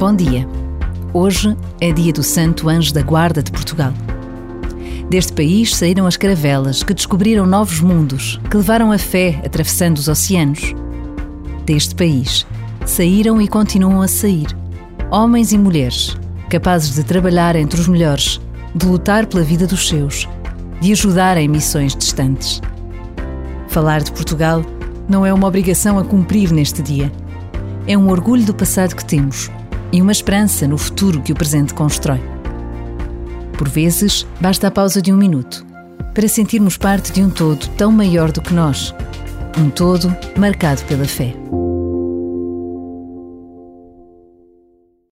Bom dia. Hoje é dia do Santo Anjo da Guarda de Portugal. Deste país saíram as caravelas que descobriram novos mundos, que levaram a fé atravessando os oceanos. Deste país saíram e continuam a sair homens e mulheres capazes de trabalhar entre os melhores, de lutar pela vida dos seus, de ajudar em missões distantes. Falar de Portugal não é uma obrigação a cumprir neste dia. É um orgulho do passado que temos e uma esperança no futuro que o presente constrói. Por vezes, basta a pausa de um minuto para sentirmos parte de um todo tão maior do que nós. Um todo marcado pela fé.